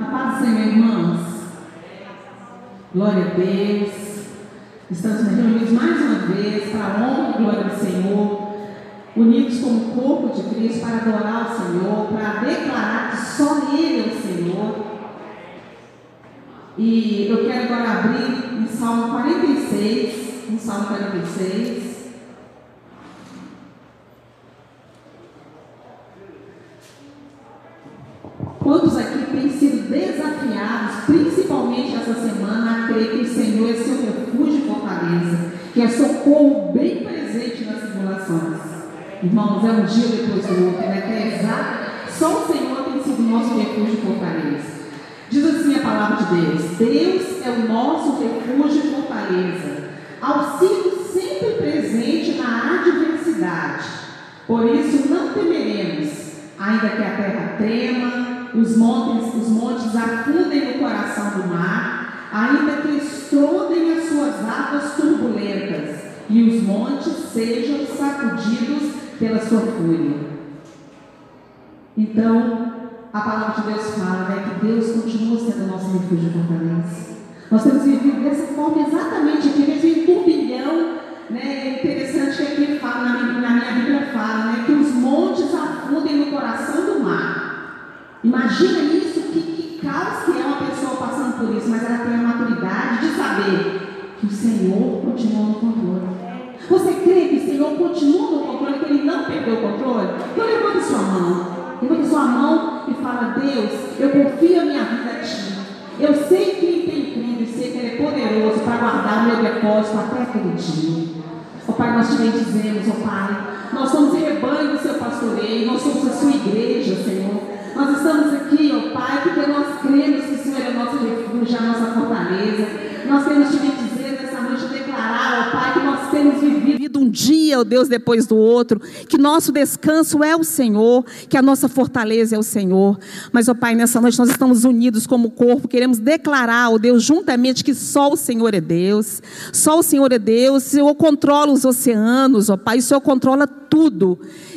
A paz do Senhor, irmãos. Glória a Deus. Estamos reunidos mais uma vez para a honra e glória do Senhor, unidos como corpo de Cristo para adorar o Senhor, para declarar que só Ele é o Senhor. E eu quero agora abrir em Salmo 46, em Salmo 46. É socorro bem presente nas tribulações? Irmãos, é um dia depois do outro, né? Que é exato. Só o Senhor tem sido nosso refúgio e fortaleza. Diz assim a palavra de Deus: Deus é o nosso refúgio e fortaleza, auxílio sempre presente na adversidade. Por isso não temeremos, ainda que a terra trema, os montes, os montes afundem no coração do mar, ainda que estrondem as suas águas turbulentas, e os montes sejam sacudidos pela sua fúria. Então, a palavra de Deus fala né, que Deus continua sendo nosso refúgio e fortaleza. Nós temos vivido dessa forma exatamente aqui, mesmo em turbilhão, né, interessante que aqui fala, na, na minha Bíblia fala, né, que os montes afundem no coração do mar. Imagina isso, que, que caos que é uma pessoa por isso, mas ela tem a maturidade de saber que o Senhor continua no controle. Você crê que o Senhor continua no controle, que Ele não perdeu o controle? Então levante sua mão. Levante sua mão e fala, Deus, eu confio a minha vida a Ti. Eu sei que Ele tem crido e sei que Ele é poderoso para guardar meu depósito até aquele dia. Ó oh, Pai, nós te bendizemos, ó oh, Pai. Nós somos rebanho do seu pastoreio, nós somos a sua igreja, Senhor. Nós estamos aqui, ó Pai, porque nós cremos que o Senhor é nosso refúgio, a nossa fortaleza. Nós queremos te dizer nessa noite, declarar, ó Pai, que nós temos vivido um dia, ó Deus, depois do outro, que nosso descanso é o Senhor, que a nossa fortaleza é o Senhor. Mas, ó Pai, nessa noite nós estamos unidos como corpo, queremos declarar, ó Deus, juntamente que só o Senhor é Deus, só o Senhor é Deus, o Senhor controla os oceanos, ó Pai, o Senhor controla tudo.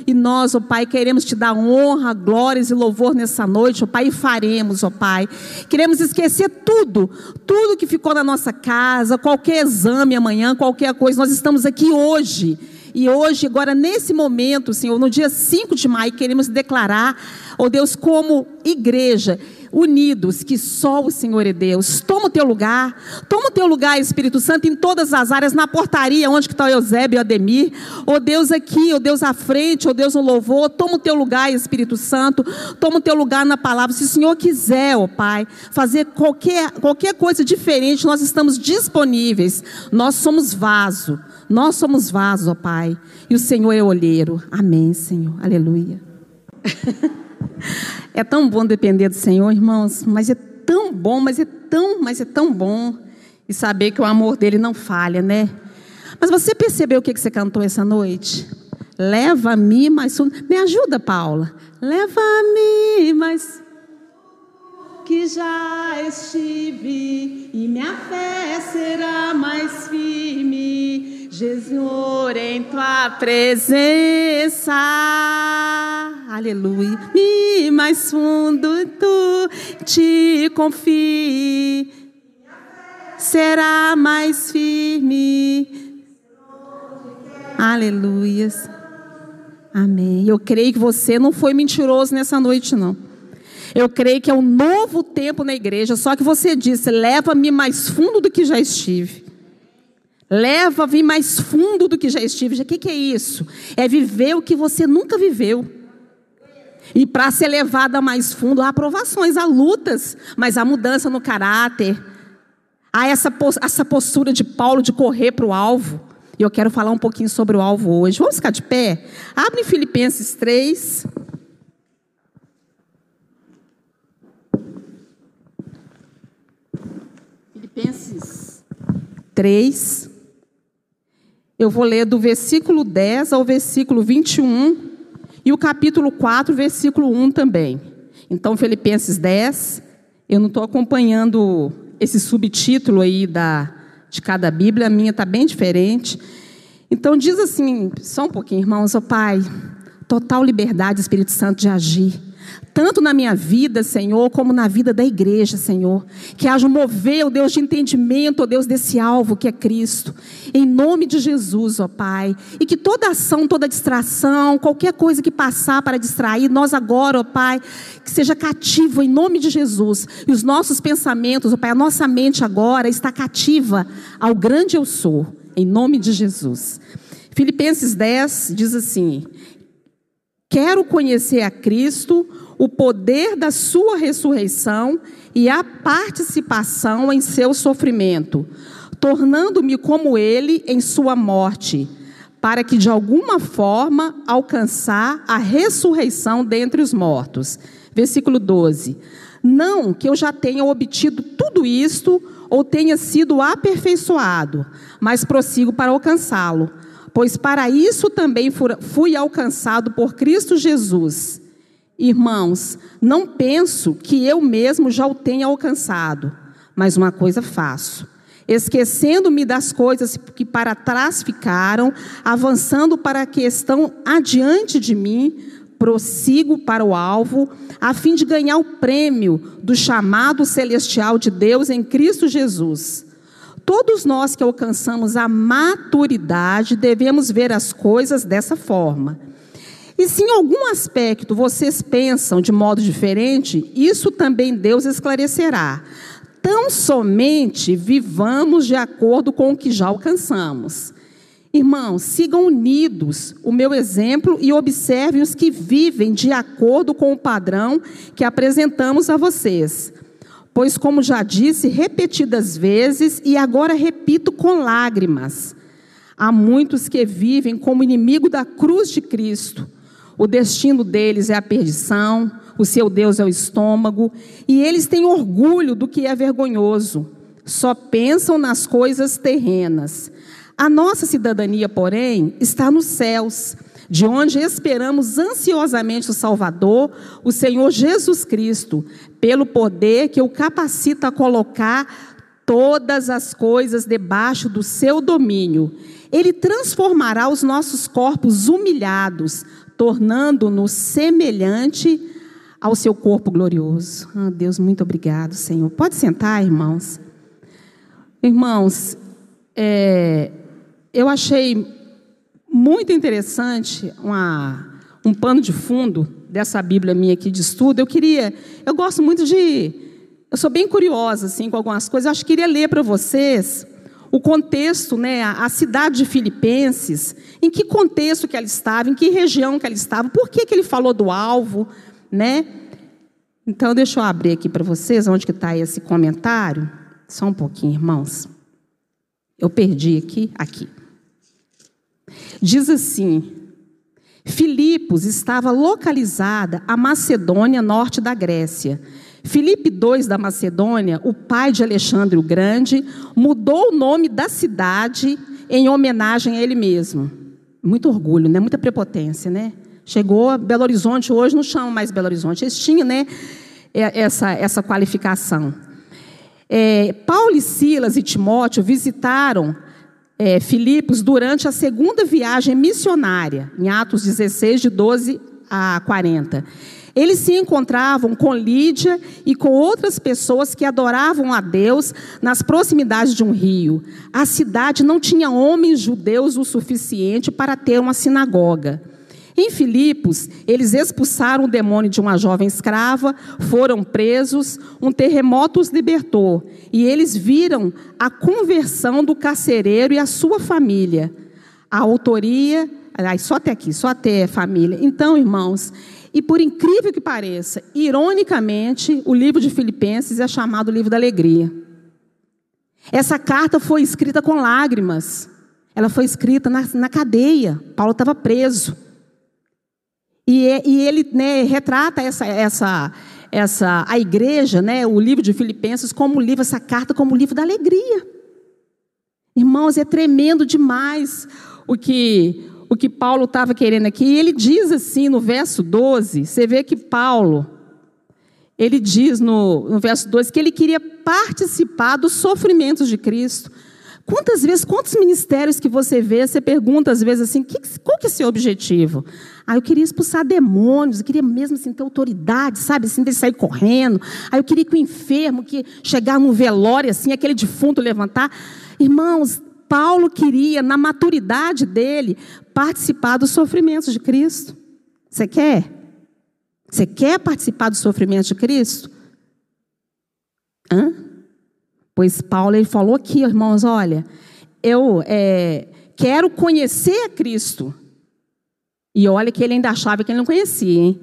E nós, ó Pai, queremos te dar honra, glórias e louvor nessa noite, ó Pai, e faremos, ó Pai. Queremos esquecer tudo, tudo que ficou na nossa casa, qualquer exame amanhã, qualquer coisa. Nós estamos aqui hoje. E hoje, agora, nesse momento, Senhor, no dia 5 de maio, queremos declarar, ó Deus, como igreja, unidos, que só o Senhor é Deus. Toma o teu lugar, toma o teu lugar, Espírito Santo, em todas as áreas, na portaria, onde está o Eusébio e o Ademir. Ó Deus aqui, ó Deus à frente, ó Deus no louvor. Toma o teu lugar, Espírito Santo. Toma o teu lugar na palavra. Se o Senhor quiser, ó Pai, fazer qualquer, qualquer coisa diferente, nós estamos disponíveis. Nós somos vaso. Nós somos vaso, ó Pai. E o Senhor é olheiro. Amém, Senhor. Aleluia. É tão bom depender do Senhor, irmãos, mas é tão bom, mas é tão, mas é tão bom e saber que o amor dele não falha, né? Mas você percebeu o que você cantou essa noite? Leva-me mais Me ajuda, Paula. Leva-me mais que já estive e minha fé será mais firme Jesus, em tua presença, aleluia, me mais fundo tu te confie, será mais firme, aleluia, amém. Eu creio que você não foi mentiroso nessa noite, não. Eu creio que é um novo tempo na igreja, só que você disse: leva-me mais fundo do que já estive. Leva a vir mais fundo do que já estive. O que, que é isso? É viver o que você nunca viveu. E para ser levada mais fundo, há aprovações, há lutas, mas há mudança no caráter. Há essa, essa postura de Paulo de correr para o alvo. E eu quero falar um pouquinho sobre o alvo hoje. Vamos ficar de pé? Abre Filipenses 3. Filipenses 3. Eu vou ler do versículo 10 ao versículo 21 e o capítulo 4, versículo 1 também. Então, Filipenses 10, eu não estou acompanhando esse subtítulo aí da, de cada Bíblia, a minha está bem diferente. Então, diz assim, só um pouquinho, irmãos, ó oh, Pai, total liberdade, Espírito Santo, de agir. Tanto na minha vida, Senhor, como na vida da igreja, Senhor. Que haja um mover, ó Deus, de entendimento, ó Deus, desse alvo que é Cristo. Em nome de Jesus, ó Pai. E que toda ação, toda distração, qualquer coisa que passar para distrair, nós agora, ó Pai, que seja cativo em nome de Jesus. E os nossos pensamentos, ó Pai, a nossa mente agora está cativa ao grande eu sou, em nome de Jesus. Filipenses 10 diz assim: Quero conhecer a Cristo o poder da sua ressurreição e a participação em seu sofrimento, tornando-me como ele em sua morte, para que de alguma forma alcançar a ressurreição dentre os mortos. Versículo 12. Não que eu já tenha obtido tudo isto ou tenha sido aperfeiçoado, mas prossigo para alcançá-lo, pois para isso também fui alcançado por Cristo Jesus. Irmãos, não penso que eu mesmo já o tenha alcançado, mas uma coisa faço. Esquecendo-me das coisas que para trás ficaram, avançando para a que estão adiante de mim, prossigo para o alvo, a fim de ganhar o prêmio do chamado celestial de Deus em Cristo Jesus. Todos nós que alcançamos a maturidade devemos ver as coisas dessa forma. E se em algum aspecto vocês pensam de modo diferente, isso também Deus esclarecerá. Tão somente vivamos de acordo com o que já alcançamos. Irmãos, sigam unidos o meu exemplo e observem os que vivem de acordo com o padrão que apresentamos a vocês. Pois, como já disse repetidas vezes, e agora repito com lágrimas, há muitos que vivem como inimigo da cruz de Cristo o destino deles é a perdição, o seu Deus é o estômago, e eles têm orgulho do que é vergonhoso, só pensam nas coisas terrenas. A nossa cidadania, porém, está nos céus, de onde esperamos ansiosamente o Salvador, o Senhor Jesus Cristo, pelo poder que o capacita a colocar todas as coisas debaixo do seu domínio. Ele transformará os nossos corpos humilhados tornando-nos semelhante ao seu corpo glorioso. Ah, Deus, muito obrigado, Senhor. Pode sentar, irmãos. Irmãos, é, eu achei muito interessante uma, um pano de fundo dessa Bíblia minha aqui de estudo. Eu queria, eu gosto muito de, eu sou bem curiosa assim com algumas coisas. Eu acho que queria ler para vocês o contexto, né, a cidade de Filipenses, em que contexto que ela estava, em que região que ela estava, por que, que ele falou do alvo, né? Então, deixa eu abrir aqui para vocês onde que está esse comentário. Só um pouquinho, irmãos. Eu perdi aqui, aqui. Diz assim: Filipos estava localizada a Macedônia norte da Grécia Filipe II da Macedônia, o pai de Alexandre o Grande, mudou o nome da cidade em homenagem a ele mesmo. Muito orgulho, né? Muita prepotência, né? Chegou a Belo Horizonte, hoje não chamam mais Belo Horizonte. Eles tinham, né, essa, essa qualificação. É, Paulo e Silas e Timóteo visitaram é, Filipos durante a segunda viagem missionária, em Atos 16, de 12 a 40. Eles se encontravam com Lídia e com outras pessoas que adoravam a Deus nas proximidades de um rio. A cidade não tinha homens judeus o suficiente para ter uma sinagoga. Em Filipos, eles expulsaram o demônio de uma jovem escrava, foram presos, um terremoto os libertou, e eles viram a conversão do carcereiro e a sua família. A autoria, só até aqui, só até família. Então, irmãos, e por incrível que pareça, ironicamente, o livro de Filipenses é chamado livro da alegria. Essa carta foi escrita com lágrimas. Ela foi escrita na, na cadeia. Paulo estava preso. E, e ele né, retrata essa, essa, essa, a igreja, né, o livro de Filipenses, como livro, essa carta como livro da alegria. Irmãos, é tremendo demais o que o que Paulo estava querendo aqui. E ele diz assim no verso 12: você vê que Paulo, ele diz no, no verso 12 que ele queria participar dos sofrimentos de Cristo. Quantas vezes, quantos ministérios que você vê, você pergunta às vezes assim, que, qual que é o seu objetivo? Ah, eu queria expulsar demônios, eu queria mesmo assim ter autoridade, sabe, assim, de sair correndo. Ah, eu queria que o enfermo, que chegar no velório assim, aquele defunto levantar. Irmãos, Paulo queria, na maturidade dele, participar dos sofrimentos de Cristo. Você quer? Você quer participar dos sofrimentos de Cristo? Hã? Pois Paulo ele falou aqui, irmãos, olha, eu é, quero conhecer a Cristo. E olha que ele ainda achava que ele não conhecia, hein?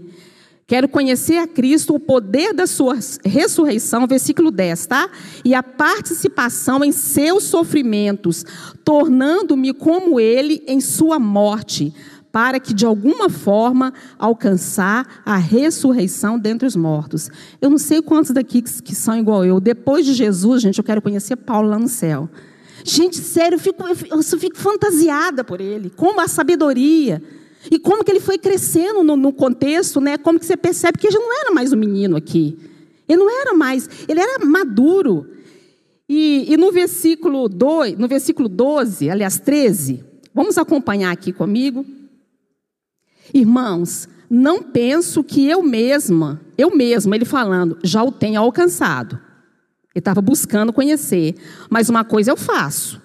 Quero conhecer a Cristo, o poder da sua ressurreição, versículo 10, tá? E a participação em seus sofrimentos, tornando-me como ele em sua morte, para que de alguma forma alcançar a ressurreição dentre os mortos. Eu não sei quantos daqui que são igual eu. Depois de Jesus, gente, eu quero conhecer Paulo lá no céu. Gente, sério, eu fico, eu fico, fantasiada por ele, como a sabedoria. E como que ele foi crescendo no, no, contexto, né? Como que você percebe que ele já não era mais um menino aqui. Ele não era mais, ele era maduro. E, e no versículo 2, no versículo 12, aliás, 13, vamos acompanhar aqui comigo. Irmãos, não penso que eu mesma, eu mesma, ele falando, já o tenha alcançado. Ele estava buscando conhecer. Mas uma coisa eu faço,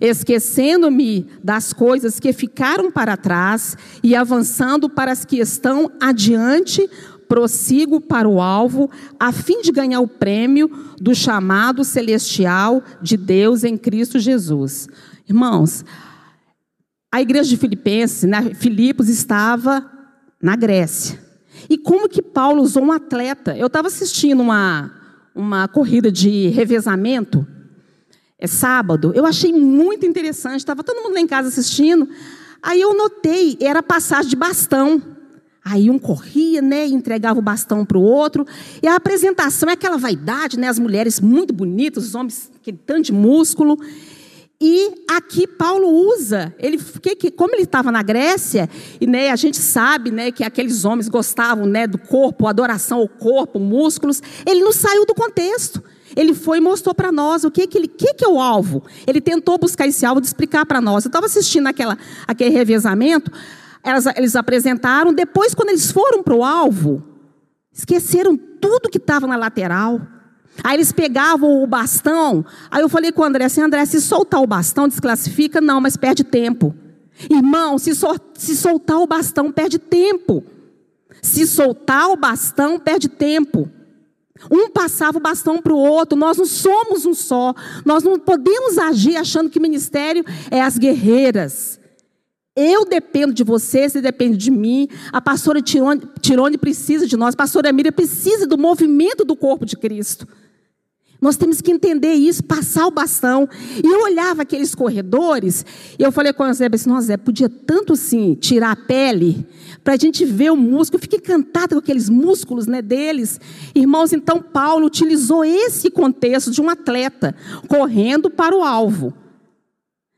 esquecendo-me das coisas que ficaram para trás e avançando para as que estão adiante, prossigo para o alvo, a fim de ganhar o prêmio do chamado celestial de Deus em Cristo Jesus. Irmãos, a igreja de Filipenses, né, Filipos estava na Grécia. E como que Paulo usou um atleta? Eu estava assistindo uma, uma corrida de revezamento, é sábado. Eu achei muito interessante. Estava todo mundo lá em casa assistindo. Aí eu notei, era passagem de bastão. Aí um corria, né, e entregava o bastão para o outro. E a apresentação é aquela vaidade, né, as mulheres muito bonitas, os homens aquele tanto de músculo. E aqui Paulo usa, ele, que, que, como ele estava na Grécia, e né, a gente sabe né, que aqueles homens gostavam né, do corpo, adoração ao corpo, músculos, ele não saiu do contexto. Ele foi e mostrou para nós o que, que, ele, que, que é o alvo. Ele tentou buscar esse alvo de explicar para nós. Eu estava assistindo aquela, aquele revezamento, elas, eles apresentaram, depois, quando eles foram para o alvo, esqueceram tudo que estava na lateral. Aí eles pegavam o bastão. Aí eu falei com o André assim: André, se soltar o bastão, desclassifica? Não, mas perde tempo. Irmão, se, so, se soltar o bastão, perde tempo. Se soltar o bastão, perde tempo. Um passava o bastão para o outro, nós não somos um só. Nós não podemos agir achando que ministério é as guerreiras. Eu dependo de você, você depende de mim. A pastora Tirone, Tirone precisa de nós, a pastora Miriam precisa do movimento do corpo de Cristo. Nós temos que entender isso, passar o bastão. E eu olhava aqueles corredores, e eu falei com o Zé, assim, Zé, podia tanto assim tirar a pele, para a gente ver o músculo. Eu fiquei encantada com aqueles músculos né, deles. Irmãos, então Paulo utilizou esse contexto de um atleta correndo para o alvo.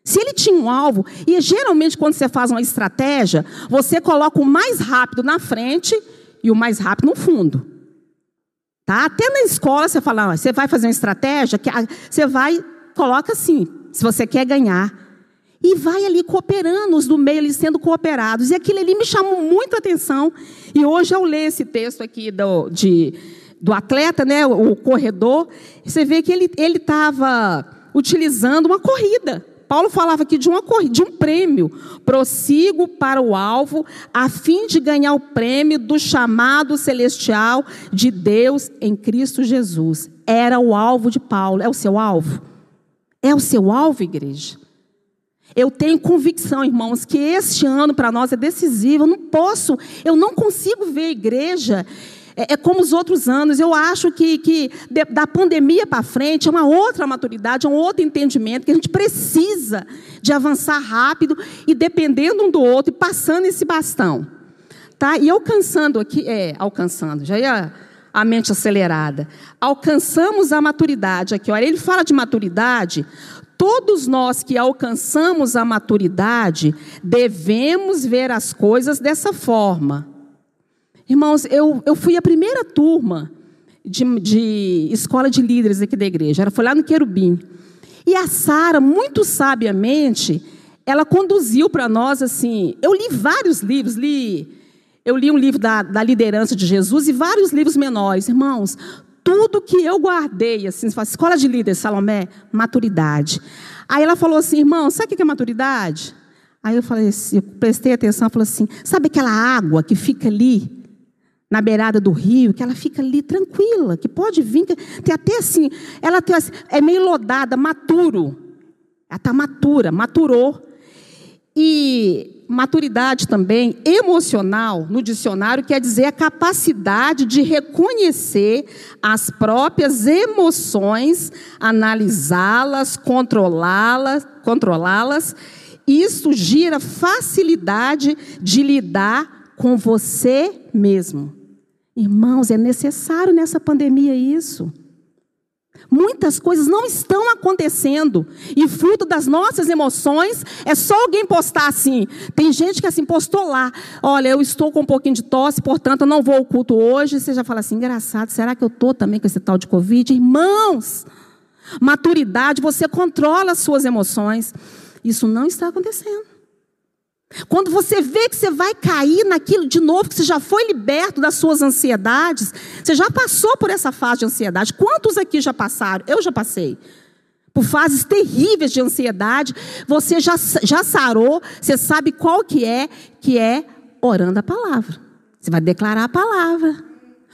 Se ele tinha um alvo, e geralmente quando você faz uma estratégia, você coloca o mais rápido na frente e o mais rápido no fundo. Tá? Até na escola você fala, você vai fazer uma estratégia, você vai, coloca assim, se você quer ganhar. E vai ali cooperando, os do meio ali sendo cooperados. E aquilo ali me chamou muito a atenção. E hoje eu leio esse texto aqui do, de, do atleta, né, o corredor, você vê que ele estava utilizando uma corrida. Paulo falava aqui de, uma, de um prêmio. Prossigo para o alvo, a fim de ganhar o prêmio do chamado celestial de Deus em Cristo Jesus. Era o alvo de Paulo. É o seu alvo? É o seu alvo, igreja? Eu tenho convicção, irmãos, que este ano para nós é decisivo. Eu não posso, eu não consigo ver a igreja é, é, como os outros anos. Eu acho que, que de, da pandemia para frente é uma outra maturidade, é um outro entendimento, que a gente precisa de avançar rápido e dependendo um do outro e passando esse bastão. Tá? E alcançando aqui, é, alcançando, já ia a mente acelerada. Alcançamos a maturidade aqui. Olha, ele fala de maturidade. Todos nós que alcançamos a maturidade devemos ver as coisas dessa forma. Irmãos, eu, eu fui a primeira turma de, de escola de líderes aqui da igreja. Era, foi lá no Querubim. E a Sara, muito sabiamente, ela conduziu para nós assim. Eu li vários livros, li. Eu li um livro da, da liderança de Jesus e vários livros menores. Irmãos, tudo que eu guardei, assim, escola de líder, Salomé, maturidade. Aí ela falou assim, irmão, sabe o que é maturidade? Aí eu falei assim, eu prestei atenção, falou assim, sabe aquela água que fica ali na beirada do rio, que ela fica ali tranquila, que pode vir, tem até assim, ela tem, assim, é meio lodada, maturo. Ela está matura, maturou. E maturidade também emocional, no dicionário, quer dizer a capacidade de reconhecer as próprias emoções, analisá-las, controlá-las, controlá-las. Isso gira facilidade de lidar com você mesmo. Irmãos, é necessário nessa pandemia isso. Muitas coisas não estão acontecendo. E fruto das nossas emoções, é só alguém postar assim. Tem gente que assim postou lá. Olha, eu estou com um pouquinho de tosse, portanto, eu não vou ao culto hoje. Você já fala assim, engraçado, será que eu estou também com esse tal de Covid? Irmãos, maturidade, você controla as suas emoções. Isso não está acontecendo. Quando você vê que você vai cair naquilo de novo, que você já foi liberto das suas ansiedades, você já passou por essa fase de ansiedade. Quantos aqui já passaram? Eu já passei. Por fases terríveis de ansiedade, você já, já sarou, você sabe qual que é, que é orando a palavra. Você vai declarar a palavra.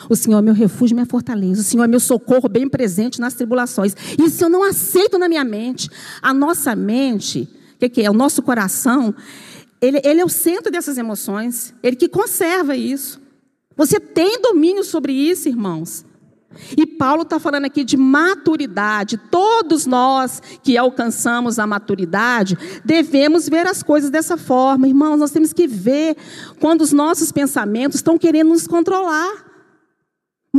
O Senhor é meu refúgio, minha fortaleza. O Senhor é meu socorro bem presente nas tribulações. Isso eu não aceito na minha mente. A nossa mente, o que, que é? O nosso coração, ele, ele é o centro dessas emoções, ele que conserva isso. Você tem domínio sobre isso, irmãos. E Paulo está falando aqui de maturidade. Todos nós que alcançamos a maturidade devemos ver as coisas dessa forma. Irmãos, nós temos que ver quando os nossos pensamentos estão querendo nos controlar.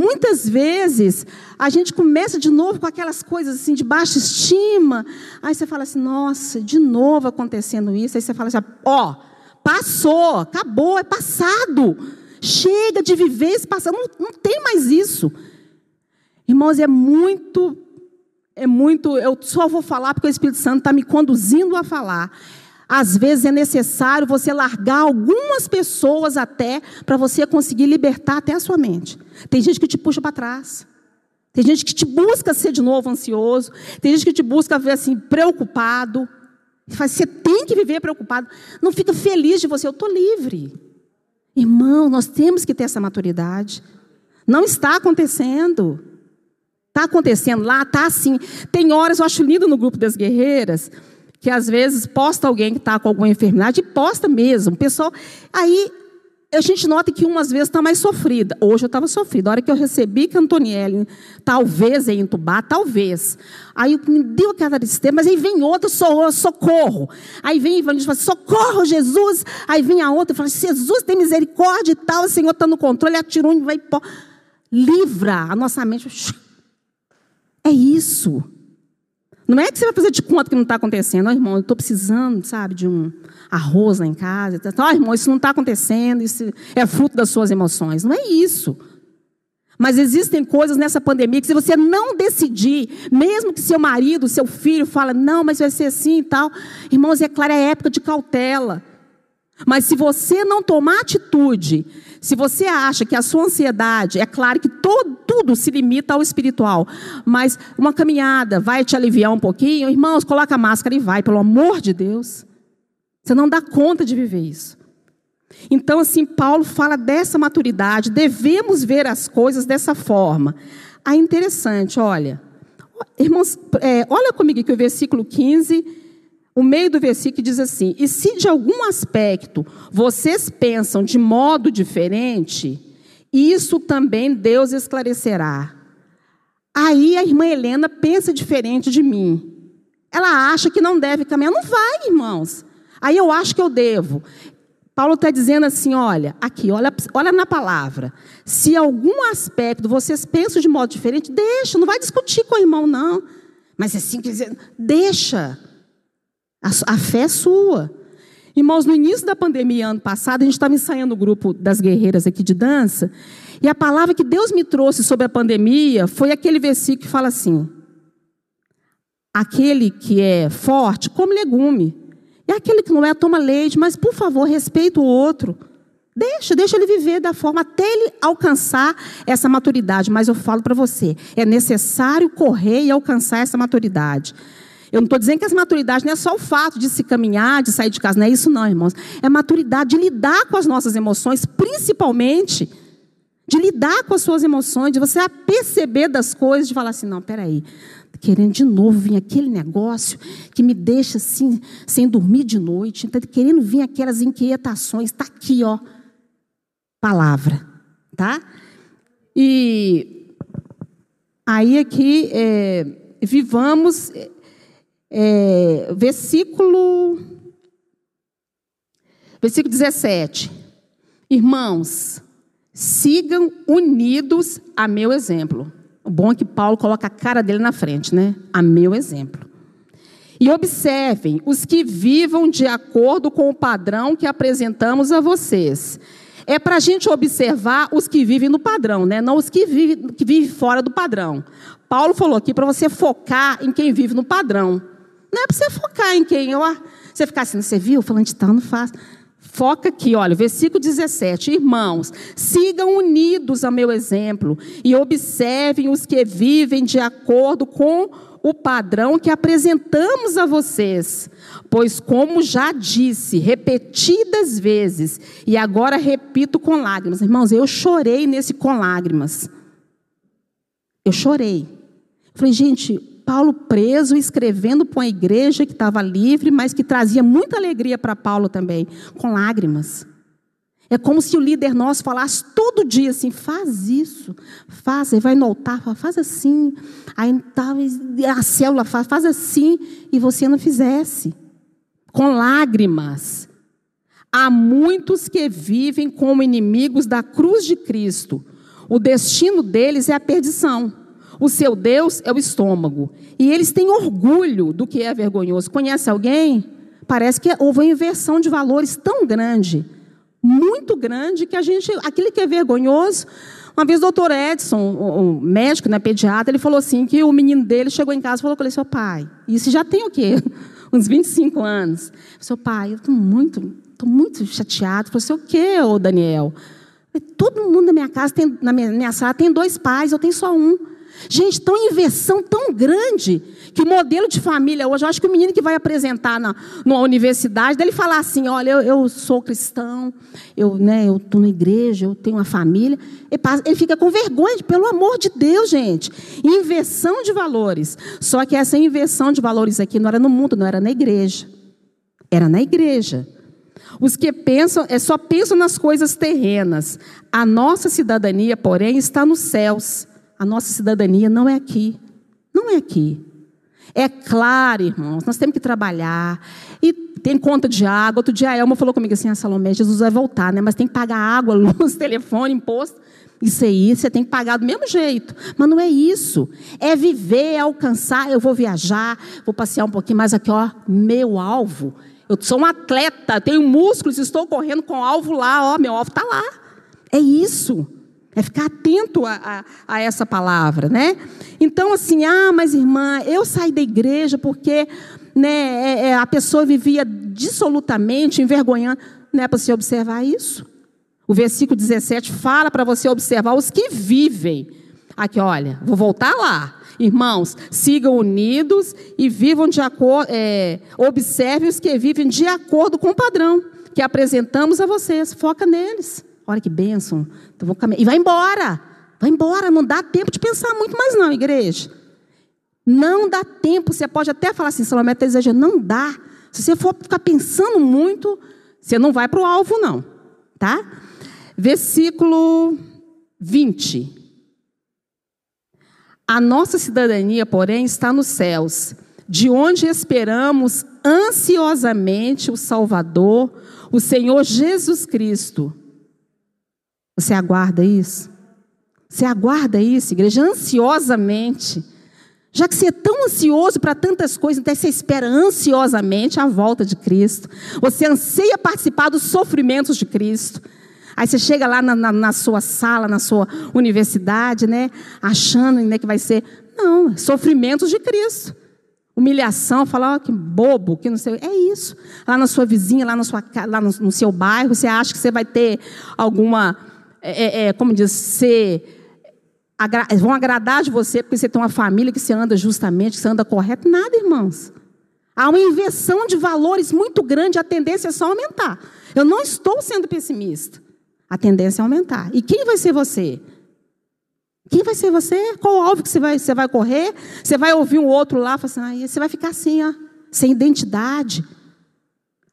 Muitas vezes a gente começa de novo com aquelas coisas assim de baixa estima. Aí você fala assim, nossa, de novo acontecendo isso. Aí você fala assim, ó, passou, acabou, é passado. Chega de viver esse passado, não, não tem mais isso. Irmãos, é muito, é muito, eu só vou falar porque o Espírito Santo está me conduzindo a falar. Às vezes é necessário você largar algumas pessoas até para você conseguir libertar até a sua mente. Tem gente que te puxa para trás. Tem gente que te busca ser de novo ansioso. Tem gente que te busca ver assim preocupado. Você tem que viver preocupado. Não fica feliz de você. Eu estou livre. Irmão, nós temos que ter essa maturidade. Não está acontecendo. Está acontecendo lá, está assim. Tem horas, eu acho lindo no grupo das guerreiras, que às vezes posta alguém que está com alguma enfermidade, posta mesmo. Pessoal, aí a gente nota que umas vezes está mais sofrida. Hoje eu estava sofrida. A hora que eu recebi que a Antonielle talvez ia entubar, talvez. Aí me deu aquela tristeza, mas aí vem outra, socorro. Aí vem e fala, socorro, Jesus. Aí vem a outra e fala, Jesus tem misericórdia e tal, o Senhor está no controle, atirou e vai. Livra a nossa mente. É isso. Não é que você vai fazer de conta que não está acontecendo. Oh, irmão, eu estou precisando, sabe, de um arroz lá em casa. Oh, irmão, isso não está acontecendo, isso é fruto das suas emoções. Não é isso. Mas existem coisas nessa pandemia que se você não decidir, mesmo que seu marido, seu filho fala, não, mas vai ser assim e tal. Irmãos, é claro, é época de cautela. Mas se você não tomar atitude, se você acha que a sua ansiedade, é claro que todo, tudo se limita ao espiritual, mas uma caminhada vai te aliviar um pouquinho, irmãos, coloca a máscara e vai, pelo amor de Deus. Você não dá conta de viver isso. Então, assim, Paulo fala dessa maturidade, devemos ver as coisas dessa forma. Ah, interessante, olha. Irmãos, é, olha comigo aqui o versículo 15 o meio do versículo diz assim: E se de algum aspecto vocês pensam de modo diferente, isso também Deus esclarecerá. Aí a irmã Helena pensa diferente de mim. Ela acha que não deve caminhar. Não vai, irmãos. Aí eu acho que eu devo. Paulo está dizendo assim: olha, aqui, olha, olha na palavra. Se algum aspecto vocês pensam de modo diferente, deixa, não vai discutir com o irmão, não. Mas assim, quer dizer, deixa. A, a fé é sua. Irmãos, no início da pandemia, ano passado, a gente estava ensaiando o grupo das guerreiras aqui de dança, e a palavra que Deus me trouxe sobre a pandemia foi aquele versículo que fala assim: aquele que é forte come legume. E aquele que não é, toma leite, mas por favor, respeita o outro. Deixa, deixa ele viver da forma até ele alcançar essa maturidade. Mas eu falo para você, é necessário correr e alcançar essa maturidade. Eu não estou dizendo que essa maturidade não é só o fato de se caminhar, de sair de casa, não é isso não, irmãos. É maturidade de lidar com as nossas emoções, principalmente de lidar com as suas emoções, de você perceber das coisas, de falar assim, não, peraí, querendo de novo vir aquele negócio que me deixa assim, sem dormir de noite, está querendo vir aquelas inquietações, está aqui, ó, palavra, tá? E aí aqui, é, vivamos, é, versículo, versículo 17, irmãos, sigam unidos a meu exemplo. O bom é que Paulo coloca a cara dele na frente, né? A meu exemplo. E observem os que vivam de acordo com o padrão que apresentamos a vocês. É para a gente observar os que vivem no padrão, né? não os que vivem, que vivem fora do padrão. Paulo falou aqui para você focar em quem vive no padrão. Não é para você focar em quem. Ó, você ficar assim, você viu? Falando de tal, não faz. Foca aqui, olha, versículo 17. Irmãos, sigam unidos ao meu exemplo e observem os que vivem de acordo com o padrão que apresentamos a vocês. Pois, como já disse repetidas vezes, e agora repito com lágrimas, irmãos, eu chorei nesse com lágrimas. Eu chorei. Falei, gente, Paulo preso, escrevendo para uma igreja que estava livre, mas que trazia muita alegria para Paulo também, com lágrimas. É como se o líder nosso falasse todo dia assim: faz isso, faz, aí vai no altar, fala, faz assim. Aí a célula faz, faz assim, e você não fizesse. Com lágrimas. Há muitos que vivem como inimigos da cruz de Cristo. O destino deles é a perdição. O seu Deus é o estômago. E eles têm orgulho do que é vergonhoso. Conhece alguém? Parece que houve uma inversão de valores tão grande, muito grande, que a gente, aquilo que é vergonhoso. Uma vez o doutor Edson, o, médico, né, pediatra, ele falou assim: que o menino dele chegou em casa e falou com ele, seu pai, isso já tem o quê? Uns 25 anos. Seu pai, eu estou muito, estou muito chateado. Falei, assim, o quê, ô Daniel? Todo mundo na minha casa, tem, na minha, minha sala, tem dois pais, eu tenho só um. Gente, tão inversão tão grande que o modelo de família hoje, eu acho que o menino que vai apresentar na numa universidade, dele falar assim, olha, eu, eu sou cristão, eu né, eu estou na igreja, eu tenho uma família, ele, passa, ele fica com vergonha, pelo amor de Deus, gente. Inversão de valores. Só que essa inversão de valores aqui não era no mundo, não era na igreja. Era na igreja. Os que pensam, é, só pensam nas coisas terrenas. A nossa cidadania, porém, está nos céus. A nossa cidadania não é aqui. Não é aqui. É claro, irmãos, nós temos que trabalhar. E tem conta de água. Outro dia a Elma falou comigo assim: ah, Salomé, Jesus vai voltar, né? Mas tem que pagar água, luz, telefone, imposto. Isso aí você tem que pagar do mesmo jeito. Mas não é isso. É viver, é alcançar. Eu vou viajar, vou passear um pouquinho mais aqui, ó. Meu alvo. Eu sou um atleta, tenho músculos, estou correndo com o alvo lá, ó. Meu alvo está lá. É isso. É ficar atento a, a, a, essa palavra, né? Então, assim, ah, mas irmã, eu saí da igreja porque né, é, é, a pessoa vivia dissolutamente, envergonhando. Não é para você observar isso? O versículo 17 fala para você observar os que vivem. Aqui, olha, vou voltar lá. Irmãos, sigam unidos e vivam de acordo, é, observem os que vivem de acordo com o padrão que apresentamos a vocês. Foca neles. Olha que bênção. Então, vou E vai embora. Vai embora. Não dá tempo de pensar muito mais, não, igreja. Não dá tempo. Você pode até falar assim, Salomé está exagerando. Não dá. Se você for ficar pensando muito, você não vai para o alvo, não. Tá? Versículo 20. A nossa cidadania, porém, está nos céus, de onde esperamos ansiosamente o Salvador, o Senhor Jesus Cristo você aguarda isso? Você aguarda isso, igreja, ansiosamente. Já que você é tão ansioso para tantas coisas, então você espera ansiosamente a volta de Cristo. Você anseia participar dos sofrimentos de Cristo. Aí você chega lá na, na, na sua sala, na sua universidade, né? Achando né, que vai ser. Não, sofrimentos de Cristo. Humilhação, falar, oh, que bobo, que não sei. É isso. Lá na sua vizinha, lá, na sua, lá no, no seu bairro, você acha que você vai ter alguma, é, é, é como diz, ser vão agradar de você porque você tem uma família que você anda justamente, que você anda correto. Nada, irmãos. Há uma inversão de valores muito grande, a tendência é só aumentar. Eu não estou sendo pessimista. A tendência é aumentar. E quem vai ser você? Quem vai ser você? Qual alvo que você vai, você vai correr? Você vai ouvir um outro lá, assim, ah, você vai ficar assim, ó, sem identidade.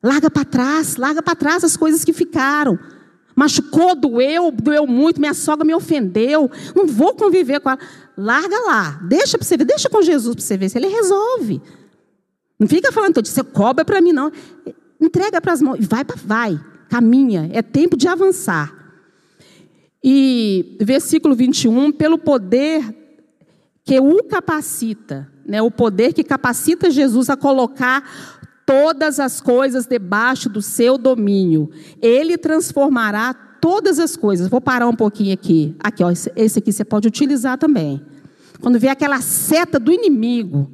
Larga para trás, larga para trás as coisas que ficaram. Machucou, doeu, doeu muito, minha sogra me ofendeu. Não vou conviver com ela. Larga lá, deixa para você ver, deixa com Jesus para você ver se ele resolve. Não fica falando, você cobra para mim, não. Entrega para as mãos, vai, vai, caminha, é tempo de avançar. E versículo 21, pelo poder que o capacita, né, o poder que capacita Jesus a colocar todas as coisas debaixo do seu domínio. Ele transformará todas as coisas. Vou parar um pouquinho aqui. Aqui, ó, esse aqui você pode utilizar também. Quando vê aquela seta do inimigo,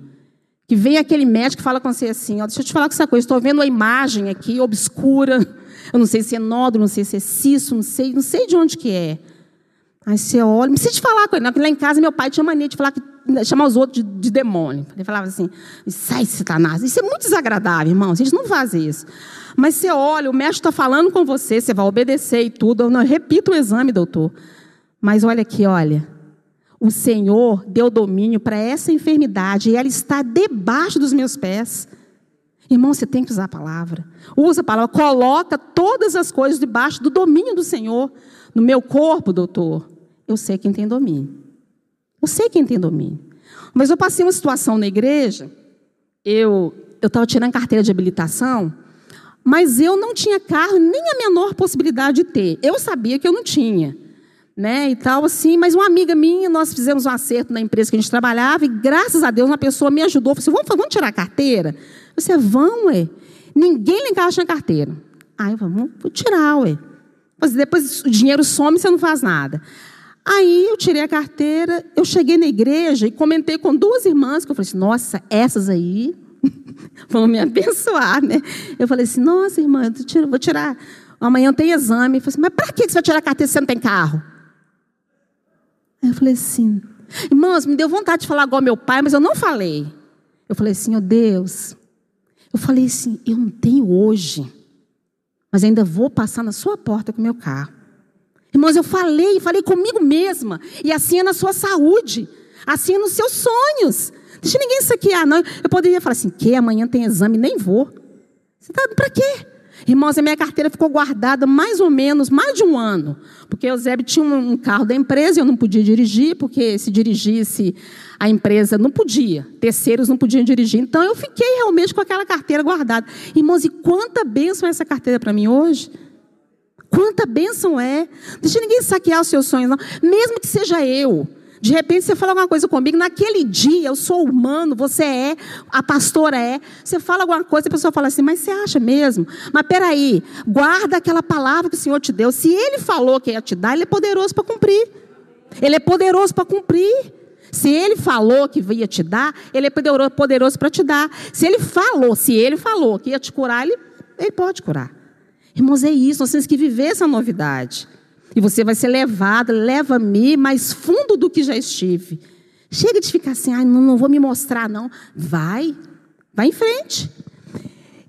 que vem aquele médico que fala com você assim, ó, deixa eu te falar com essa coisa, estou vendo a imagem aqui obscura, eu não sei se é nódulo, não sei se é cisto, não sei, não sei de onde que é. Aí você olha, não precisa te falar com ele, lá em casa meu pai tinha mania de falar que, chamar os outros de, de demônio. Ele falava assim, sai Satanás. Isso é muito desagradável, irmãos, a gente não faz isso. Mas você olha, o médico está falando com você, você vai obedecer e tudo. Eu não repito o exame, doutor. Mas olha aqui, olha o Senhor deu domínio para essa enfermidade e ela está debaixo dos meus pés. Irmão, você tem que usar a palavra. Usa a palavra, coloca todas as coisas debaixo do domínio do Senhor. No meu corpo, doutor, eu sei quem tem domínio. Eu sei quem tem domínio. Mas eu passei uma situação na igreja, eu estava tirando carteira de habilitação, mas eu não tinha carro, nem a menor possibilidade de ter. Eu sabia que eu não tinha né, e tal, assim, mas uma amiga minha, nós fizemos um acerto na empresa que a gente trabalhava, e graças a Deus uma pessoa me ajudou, falou assim, vamos, vamos tirar a carteira? Você, vão, ué. Ninguém lá em casa tinha carteira. Aí eu falei, vou tirar, ué. Mas depois o dinheiro some, você não faz nada. Aí eu tirei a carteira, eu cheguei na igreja e comentei com duas irmãs, que eu falei assim, nossa, essas aí vão me abençoar, né? Eu falei assim, nossa, irmã, eu vou tirar, amanhã tem exame. Eu falei assim, mas para que você vai tirar a carteira se você não tem carro? Aí eu falei assim, irmãos, me deu vontade de falar igual meu pai, mas eu não falei. Eu falei assim, oh Deus, eu falei assim, eu não tenho hoje, mas ainda vou passar na sua porta com meu carro. Irmãos, eu falei, falei comigo mesma, e assim é na sua saúde, assim é nos seus sonhos. Deixa ninguém saquear, não. Eu poderia falar assim, que amanhã tem exame, nem vou. Você está para quê? Irmãos, a minha carteira ficou guardada mais ou menos mais de um ano, porque o Zeb tinha um carro da empresa e eu não podia dirigir, porque se dirigisse a empresa não podia, terceiros não podiam dirigir. Então eu fiquei realmente com aquela carteira guardada. Irmãos, e quanta bênção é essa carteira para mim hoje? Quanta bênção é? Deixa ninguém saquear os seus sonhos, não. Mesmo que seja eu. De repente você fala alguma coisa comigo, naquele dia eu sou humano, você é, a pastora é. Você fala alguma coisa, a pessoa fala assim, mas você acha mesmo? Mas peraí, guarda aquela palavra que o Senhor te deu. Se Ele falou que ia te dar, Ele é poderoso para cumprir. Ele é poderoso para cumprir. Se Ele falou que ia te dar, Ele é poderoso para te dar. Se Ele falou, se Ele falou que ia te curar, Ele, ele pode curar. Irmãos, é isso, nós temos que viver essa novidade. E você vai ser levada, leva-me mais fundo do que já estive. Chega de ficar assim, ah, não, não vou me mostrar, não. Vai, vai em frente.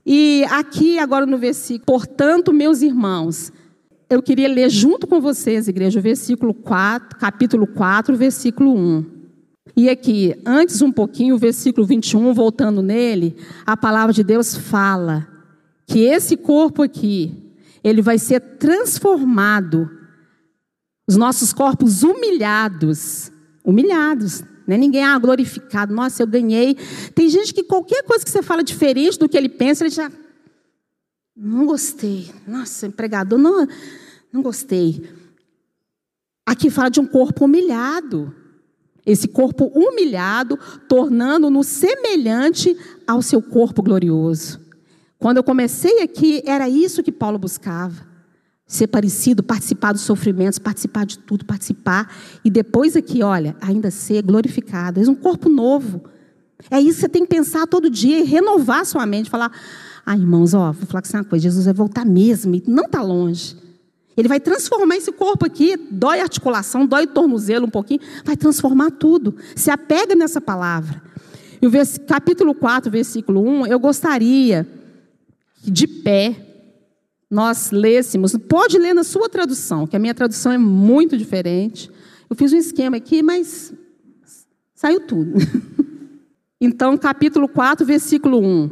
E aqui, agora no versículo, portanto, meus irmãos, eu queria ler junto com vocês, igreja, o versículo 4, capítulo 4, versículo 1. E aqui, antes um pouquinho, o versículo 21, voltando nele, a palavra de Deus fala que esse corpo aqui, ele vai ser transformado os nossos corpos humilhados, humilhados, não é ninguém ah, glorificado. Nossa, eu ganhei. Tem gente que qualquer coisa que você fala diferente do que ele pensa, ele já não gostei. Nossa, empregador, não, não gostei. Aqui fala de um corpo humilhado. Esse corpo humilhado, tornando-no semelhante ao seu corpo glorioso. Quando eu comecei aqui, era isso que Paulo buscava ser parecido, participar dos sofrimentos, participar de tudo, participar. E depois aqui, olha, ainda ser glorificado. É um corpo novo. É isso que você tem que pensar todo dia e renovar sua mente. Falar, ah, irmãos, ó, vou falar com você uma coisa: Jesus vai voltar mesmo, e não está longe. Ele vai transformar esse corpo aqui, dói a articulação, dói o tornozelo um pouquinho, vai transformar tudo. Se apega nessa palavra. E o capítulo 4, versículo 1, eu gostaria de pé nós lêssemos, pode ler na sua tradução, que a minha tradução é muito diferente. Eu fiz um esquema aqui, mas saiu tudo. Então, capítulo 4, versículo 1.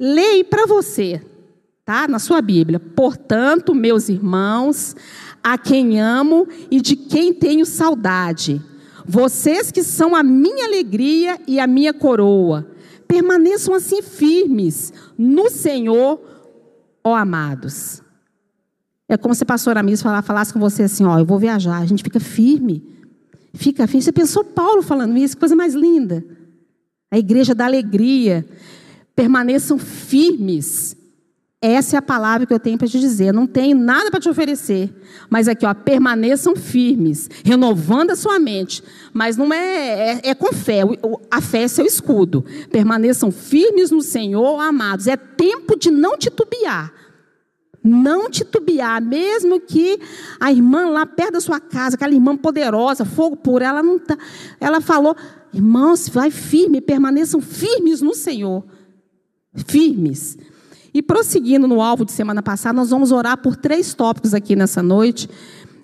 Leia para você, tá? Na sua Bíblia. Portanto, meus irmãos, a quem amo e de quem tenho saudade, vocês que são a minha alegria e a minha coroa, permaneçam assim firmes no Senhor, ó amados. É como se a pastora Miss falasse com você assim, ó, eu vou viajar, a gente fica firme. Fica firme. Você pensou Paulo falando isso, coisa mais linda. A igreja da alegria. Permaneçam firmes. Essa é a palavra que eu tenho para te dizer. não tenho nada para te oferecer. Mas aqui, ó, permaneçam firmes, renovando a sua mente. Mas não é, é, é com fé. A fé é seu escudo. Permaneçam firmes no Senhor, amados. É tempo de não titubear. Não titubear, mesmo que a irmã lá perto da sua casa, aquela irmã poderosa, fogo por ela não tá, ela falou: "Irmãos, vai firme, permaneçam firmes no Senhor". Firmes. E prosseguindo no alvo de semana passada, nós vamos orar por três tópicos aqui nessa noite.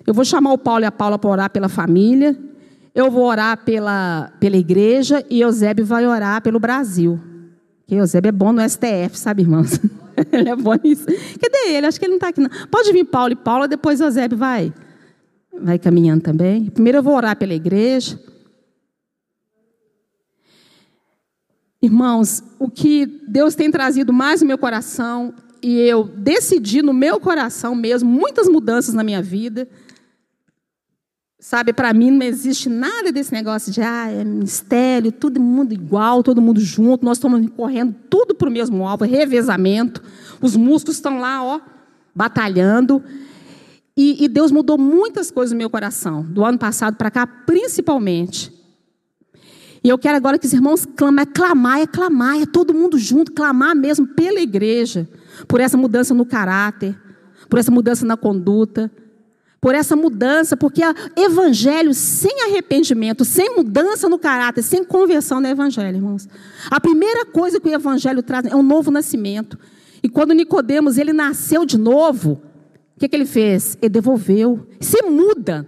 Eu vou chamar o Paulo e a Paula para orar pela família. Eu vou orar pela, pela igreja e Eusébio vai orar pelo Brasil. Porque Eusébio é bom no STF, sabe, irmãos? ele é bom nisso. Cadê ele? Acho que ele não está aqui. Não. Pode vir Paulo e Paula, depois Eusébio vai, vai caminhando também. Primeiro eu vou orar pela igreja. Irmãos, o que Deus tem trazido mais no meu coração, e eu decidi no meu coração mesmo, muitas mudanças na minha vida. Sabe, para mim não existe nada desse negócio de ah, é mistério, todo mundo igual, todo mundo junto, nós estamos correndo tudo para o mesmo alvo, revezamento. Os músculos estão lá, ó, batalhando. E, e Deus mudou muitas coisas no meu coração, do ano passado para cá, principalmente. E eu quero agora que os irmãos clamem, é clamar, é clamar, é todo mundo junto, clamar mesmo pela igreja, por essa mudança no caráter, por essa mudança na conduta por essa mudança, porque evangelho sem arrependimento, sem mudança no caráter, sem conversão não é evangelho, irmãos. A primeira coisa que o evangelho traz é um novo nascimento. E quando Nicodemos ele nasceu de novo, o que, que ele fez? Ele devolveu. Se muda.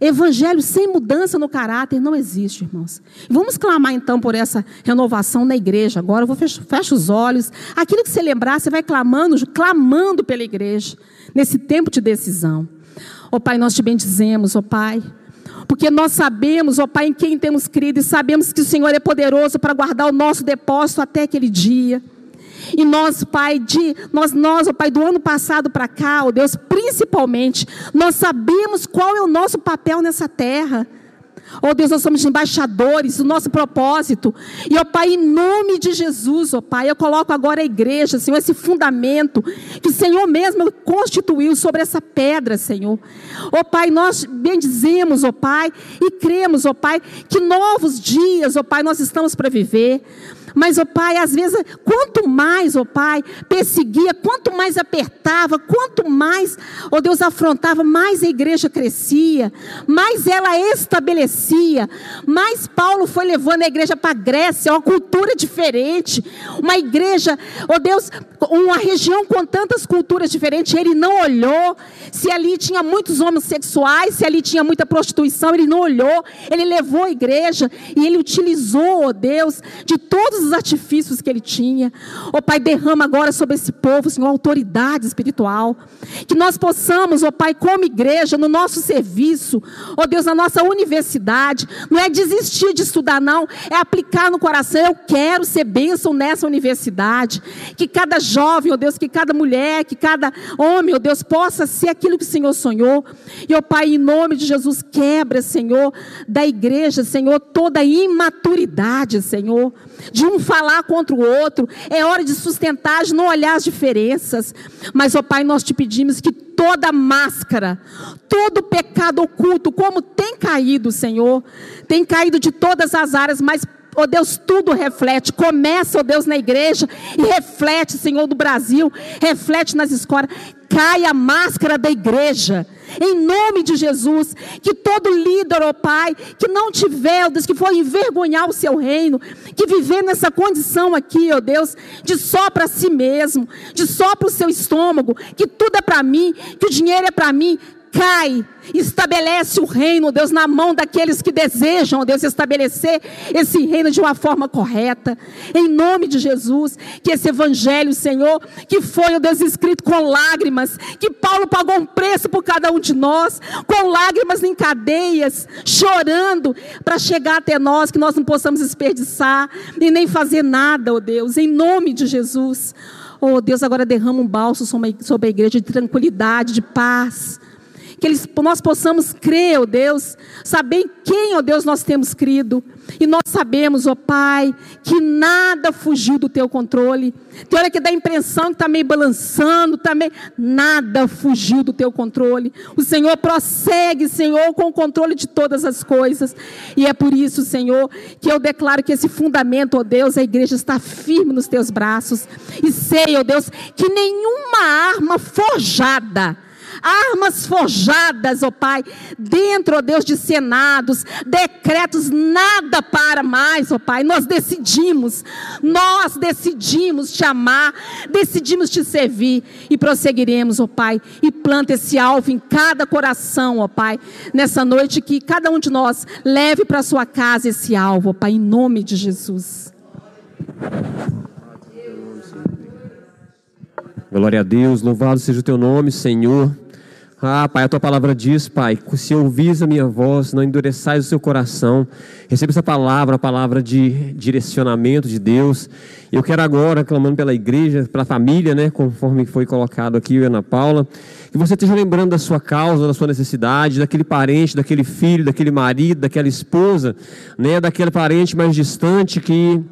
Evangelho sem mudança no caráter não existe, irmãos. Vamos clamar então por essa renovação na igreja. Agora eu vou fechar fecha os olhos. Aquilo que você lembrar, você vai clamando, clamando pela igreja nesse tempo de decisão. Ó oh, Pai, nós te bendizemos, ó oh, Pai. Porque nós sabemos, ó Pai, em quem temos crido e sabemos que o Senhor é poderoso para guardar o nosso depósito até aquele dia. E nós, Pai, de, nós, nós, ó Pai, do ano passado para cá, ó Deus, principalmente, nós sabemos qual é o nosso papel nessa terra. Oh Deus, nós somos embaixadores do nosso propósito. E, ó Pai, em nome de Jesus, ó Pai, eu coloco agora a igreja, Senhor, esse fundamento que o Senhor mesmo constituiu sobre essa pedra, Senhor. Ó Pai, nós bendizemos, ó Pai, e cremos, ó Pai, que novos dias, ó Pai, nós estamos para viver. Mas, ó oh Pai, às vezes, quanto mais, ó oh Pai, perseguia, quanto mais apertava, quanto mais, ó oh Deus, afrontava, mais a igreja crescia, mais ela estabelecia, mais Paulo foi levando a igreja para a Grécia, uma cultura diferente, uma igreja, ó Deus, uma região com tantas culturas diferentes, ele não olhou se ali tinha muitos homossexuais, se ali tinha muita prostituição, ele não olhou, ele levou a igreja e ele utilizou, ó Deus, de todos os artifícios que ele tinha. Ó oh, Pai, derrama agora sobre esse povo, Senhor, autoridade espiritual. Que nós possamos, ó oh, Pai, como igreja, no nosso serviço, ó oh, Deus, na nossa universidade, não é desistir de estudar, não, é aplicar no coração. Eu quero ser bênção nessa universidade. Que cada jovem, ó Deus, que cada mulher, que cada homem, ó Deus, possa ser aquilo que o Senhor sonhou. E, ó Pai, em nome de Jesus, quebra, Senhor, da igreja, Senhor, toda imaturidade, Senhor, de um falar contra o outro, é hora de sustentar, de não olhar as diferenças. Mas, ó Pai, nós te pedimos que toda máscara, todo pecado oculto, como tem caído, Senhor, tem caído de todas as áreas, mas ó Deus, tudo reflete. Começa, ó Deus, na igreja e reflete, Senhor, do Brasil, reflete nas escolas. Cai a máscara da igreja. Em nome de Jesus, que todo líder, ó Pai, que não tiver, ó Deus, que for envergonhar o seu reino, que viver nessa condição aqui, ó Deus, de só para si mesmo, de só para o seu estômago, que tudo é para mim, que o dinheiro é para mim, cai, estabelece o reino, Deus, na mão daqueles que desejam, Deus, estabelecer esse reino de uma forma correta. Em nome de Jesus, que esse evangelho, Senhor, que foi, Deus, escrito com lágrimas, que Paulo pagou um preço por cada um de nós, com lágrimas em cadeias, chorando para chegar até nós, que nós não possamos desperdiçar e nem fazer nada, ó Deus, em nome de Jesus. Oh Deus, agora derrama um balso sobre a igreja de tranquilidade, de paz que eles, nós possamos crer, ó oh Deus, saber em quem, ó oh Deus, nós temos crido. E nós sabemos, ó oh Pai, que nada fugiu do teu controle. Tem hora que dá a impressão que está meio balançando, tá meio... nada fugiu do teu controle. O Senhor prossegue, Senhor, com o controle de todas as coisas. E é por isso, Senhor, que eu declaro que esse fundamento, ó Deus, a igreja está firme nos teus braços. E sei, ó Deus, que nenhuma arma forjada armas forjadas, ó Pai, dentro, ó Deus, de senados, decretos, nada para mais, ó Pai. Nós decidimos, nós decidimos te amar, decidimos te servir e prosseguiremos, ó Pai, e planta esse alvo em cada coração, ó Pai, nessa noite que cada um de nós leve para sua casa esse alvo, ó Pai, em nome de Jesus. Glória a Deus, louvado seja o teu nome, Senhor. Ah, Pai, a tua palavra diz, Pai, se ouvis a minha voz, não endureçais o seu coração. Receba essa palavra, a palavra de direcionamento de Deus. Eu quero agora, clamando pela igreja, pela família, né, conforme foi colocado aqui, Ana Paula, que você esteja lembrando da sua causa, da sua necessidade, daquele parente, daquele filho, daquele marido, daquela esposa, né, daquele parente mais distante que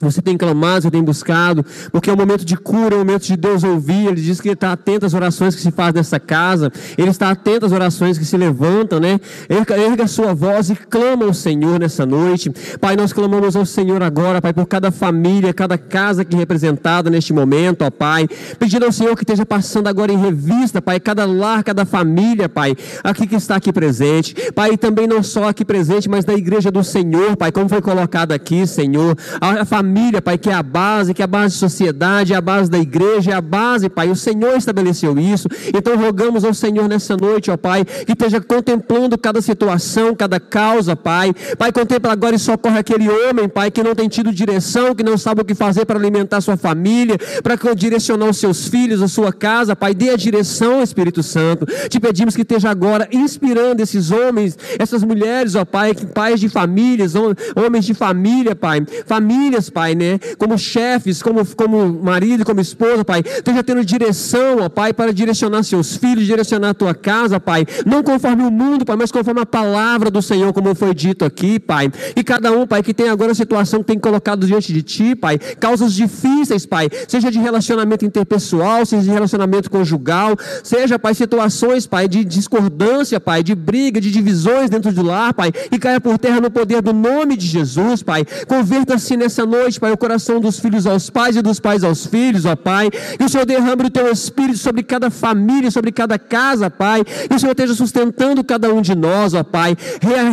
você tem clamado, você tem buscado, porque é um momento de cura, é um momento de Deus ouvir. Ele diz que ele está atento às orações que se faz nessa casa, ele está atento às orações que se levantam, né? Erga, erga a sua voz e clama ao Senhor nessa noite. Pai, nós clamamos ao Senhor agora, Pai, por cada família, cada casa aqui representada neste momento, ó Pai. Pedindo ao Senhor que esteja passando agora em revista, Pai, cada lar, cada família, Pai, aqui que está aqui presente. Pai, também não só aqui presente, mas na igreja do Senhor, Pai, como foi colocado aqui, Senhor. A família família, Pai, que é a base, que é a base da sociedade, é a base da igreja, é a base, Pai. O Senhor estabeleceu isso. Então rogamos ao Senhor nessa noite, ó Pai, que esteja contemplando cada situação, cada causa, Pai. Pai, contempla agora e socorre aquele homem, Pai, que não tem tido direção, que não sabe o que fazer para alimentar sua família, para direcionar os seus filhos, a sua casa, Pai. Dê a direção, Espírito Santo. Te pedimos que esteja agora inspirando esses homens, essas mulheres, ó Pai, pais de famílias, homens de família, Pai. Famílias, Pai Pai, né? Como chefes, como, como marido, como esposa, Pai. Esteja tendo direção, ó Pai, para direcionar seus filhos, direcionar a tua casa, Pai. Não conforme o mundo, Pai, mas conforme a palavra do Senhor, como foi dito aqui, Pai. E cada um, Pai, que tem agora a situação que tem colocado diante de Ti, Pai. Causas difíceis, Pai. Seja de relacionamento interpessoal, seja de relacionamento conjugal, seja, Pai, situações, Pai, de discordância, Pai, de briga, de divisões dentro do lar, Pai. E caia por terra no poder do nome de Jesus, Pai. Converta-se nessa noite noite, Pai, o coração dos filhos aos pais e dos pais aos filhos, ó Pai. Que o Senhor derrame o teu espírito sobre cada família, sobre cada casa, Pai. Que o Senhor esteja sustentando cada um de nós, ó Pai.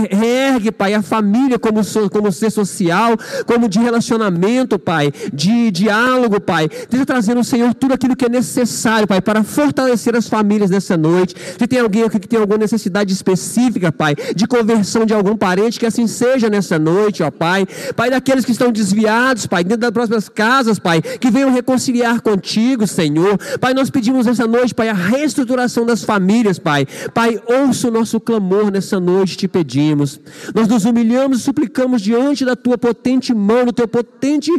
Reergue, Pai, a família como, como ser social, como de relacionamento, Pai, de diálogo, Pai. Esteja trazendo, Senhor, tudo aquilo que é necessário, Pai, para fortalecer as famílias nessa noite. Se tem alguém aqui que tem alguma necessidade específica, Pai, de conversão de algum parente, que assim seja nessa noite, ó Pai. Pai, daqueles que estão desviados Pai, dentro das próximas casas, Pai, que venham reconciliar contigo, Senhor. Pai, nós pedimos essa noite, Pai, a reestruturação das famílias, Pai. Pai, ouça o nosso clamor nessa noite, te pedimos. Nós nos humilhamos e suplicamos diante da tua potente mão, do teu potente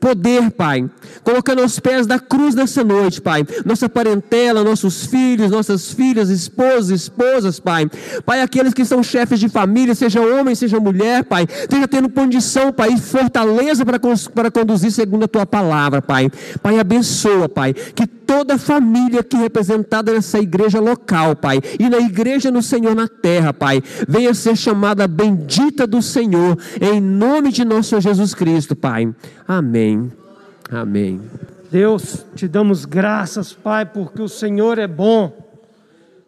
poder, Pai. Colocando aos pés da cruz nessa noite, Pai. Nossa parentela, nossos filhos, nossas filhas, esposas, esposas, Pai. Pai, aqueles que são chefes de família, seja homem, seja mulher, Pai. Esteja tendo condição, Pai, e fortaleza para para conduzir segundo a tua palavra, Pai. Pai, abençoa, Pai, que toda família aqui representada nessa igreja local, Pai, e na igreja no Senhor na terra, Pai, venha ser chamada bendita do Senhor, em nome de nosso Jesus Cristo, Pai. Amém. Amém. Deus, te damos graças, Pai, porque o Senhor é bom.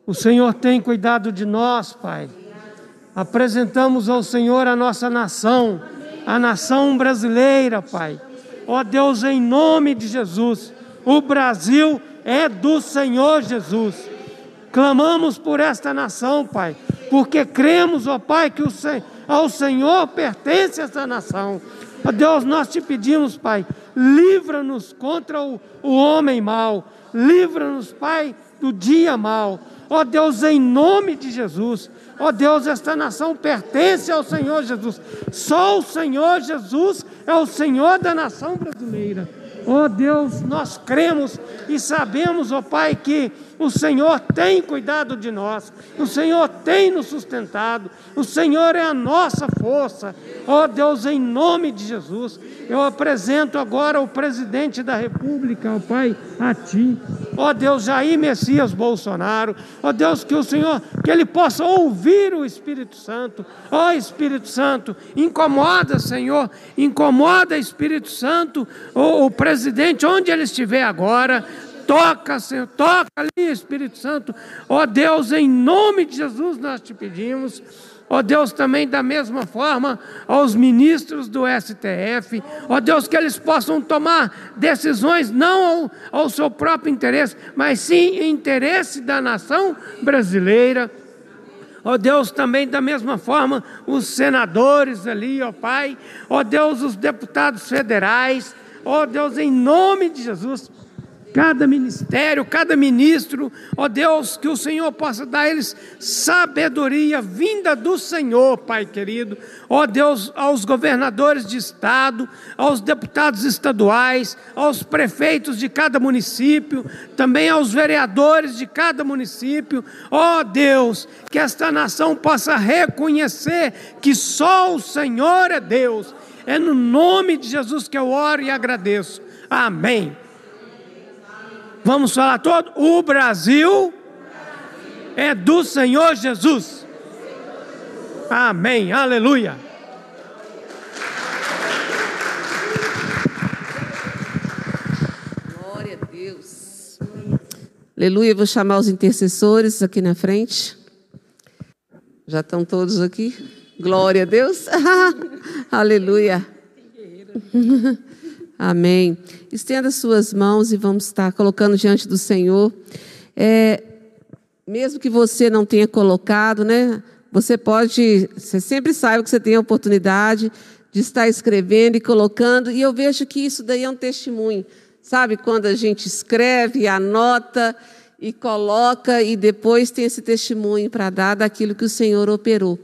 O Senhor tem cuidado de nós, Pai. Apresentamos ao Senhor a nossa nação, a nação brasileira, Pai. Ó Deus, em nome de Jesus, o Brasil é do Senhor Jesus. Clamamos por esta nação, Pai, porque cremos, ó Pai, que ao Senhor pertence essa nação. Ó Deus, nós te pedimos, Pai, livra-nos contra o, o homem mau, livra-nos, Pai, do dia mau. Ó Deus, em nome de Jesus, Ó oh Deus, esta nação pertence ao Senhor Jesus. Só o Senhor Jesus é o Senhor da nação brasileira. Ó oh Deus, nós cremos e sabemos, ó oh Pai, que o Senhor tem cuidado de nós, o Senhor tem nos sustentado, o Senhor é a nossa força. Ó oh Deus, em nome de Jesus, eu apresento agora o presidente da República, ó Pai, a Ti. Ó Deus, Jair Messias Bolsonaro. Ó Deus, que o Senhor, que ele possa ouvir o Espírito Santo. Ó Espírito Santo, incomoda, Senhor, incomoda, Espírito Santo, o presidente, onde ele estiver agora Toca, Senhor, toca ali, Espírito Santo. Ó Deus, em nome de Jesus nós te pedimos. Ó Deus, também da mesma forma aos ministros do STF, ó Deus, que eles possam tomar decisões não ao, ao seu próprio interesse, mas sim em interesse da nação brasileira. Ó Deus, também da mesma forma os senadores ali, ó Pai, ó Deus, os deputados federais, ó Deus, em nome de Jesus cada ministério, cada ministro, ó Deus, que o Senhor possa dar a eles sabedoria vinda do Senhor, Pai querido, ó Deus, aos governadores de estado, aos deputados estaduais, aos prefeitos de cada município, também aos vereadores de cada município, ó Deus, que esta nação possa reconhecer que só o Senhor é Deus. É no nome de Jesus que eu oro e agradeço. Amém. Vamos falar todo? O Brasil é do Senhor Jesus. Amém. Aleluia. Glória a Deus. Aleluia. Vou chamar os intercessores aqui na frente. Já estão todos aqui? Glória a Deus. Aleluia. Amém. Estenda suas mãos e vamos estar colocando diante do Senhor. É, mesmo que você não tenha colocado, né? Você pode, você sempre sabe que você tem a oportunidade de estar escrevendo e colocando, e eu vejo que isso daí é um testemunho. Sabe, quando a gente escreve, anota e coloca, e depois tem esse testemunho para dar daquilo que o Senhor operou.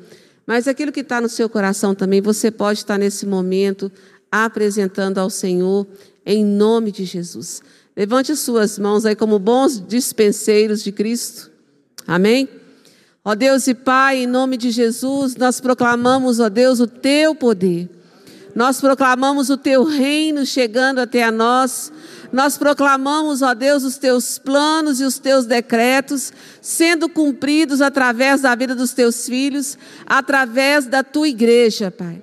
Mas aquilo que está no seu coração também, você pode estar nesse momento apresentando ao Senhor em nome de Jesus. Levante suas mãos aí como bons dispenseiros de Cristo. Amém? Ó Deus e Pai, em nome de Jesus, nós proclamamos, ó Deus, o teu poder. Nós proclamamos o teu reino chegando até a nós. Nós proclamamos, ó Deus, os teus planos e os teus decretos sendo cumpridos através da vida dos teus filhos, através da tua igreja, Pai.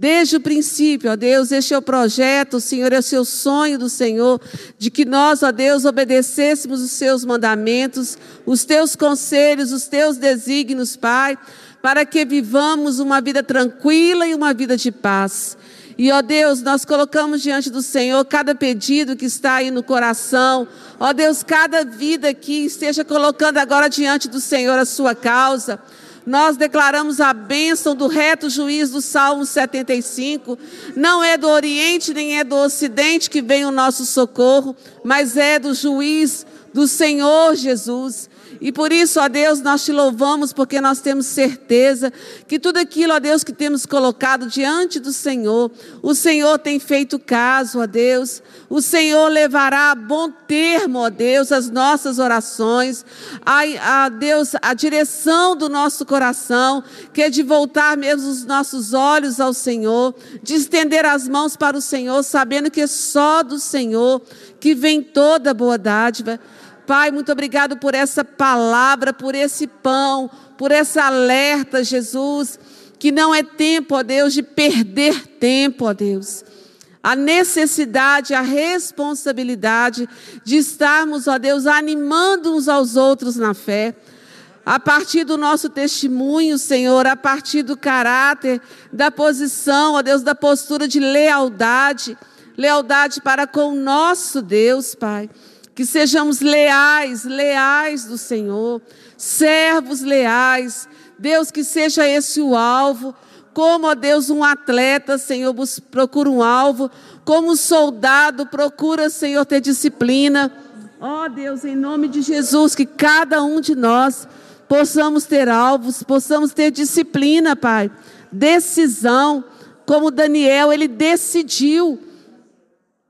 Desde o princípio, ó Deus, este é o projeto, Senhor, é o seu sonho do Senhor, de que nós, ó Deus, obedecêssemos os seus mandamentos, os teus conselhos, os teus desígnios, Pai, para que vivamos uma vida tranquila e uma vida de paz. E, ó Deus, nós colocamos diante do Senhor cada pedido que está aí no coração. Ó Deus, cada vida que esteja colocando agora diante do Senhor a sua causa nós declaramos a bênção do reto juiz do Salmo 75. Não é do Oriente nem é do Ocidente que vem o nosso socorro, mas é do juiz do Senhor Jesus. E por isso, ó Deus, nós te louvamos porque nós temos certeza que tudo aquilo, ó Deus, que temos colocado diante do Senhor, o Senhor tem feito caso, ó Deus. O Senhor levará a bom termo, ó Deus, as nossas orações, a, a Deus, a direção do nosso coração, que é de voltar mesmo os nossos olhos ao Senhor, de estender as mãos para o Senhor, sabendo que é só do Senhor que vem toda boa dádiva. Pai, muito obrigado por essa palavra, por esse pão, por essa alerta, Jesus, que não é tempo, ó Deus, de perder tempo, ó Deus. A necessidade, a responsabilidade de estarmos, ó Deus, animando uns aos outros na fé. A partir do nosso testemunho, Senhor, a partir do caráter, da posição, ó Deus, da postura de lealdade, lealdade para com o nosso Deus, Pai que sejamos leais, leais do Senhor, servos leais. Deus, que seja esse o alvo. Como, ó Deus, um atleta, Senhor, procura um alvo. Como um soldado procura, Senhor, ter disciplina. Ó Deus, em nome de Jesus, que cada um de nós possamos ter alvos, possamos ter disciplina, Pai. Decisão. Como Daniel, ele decidiu.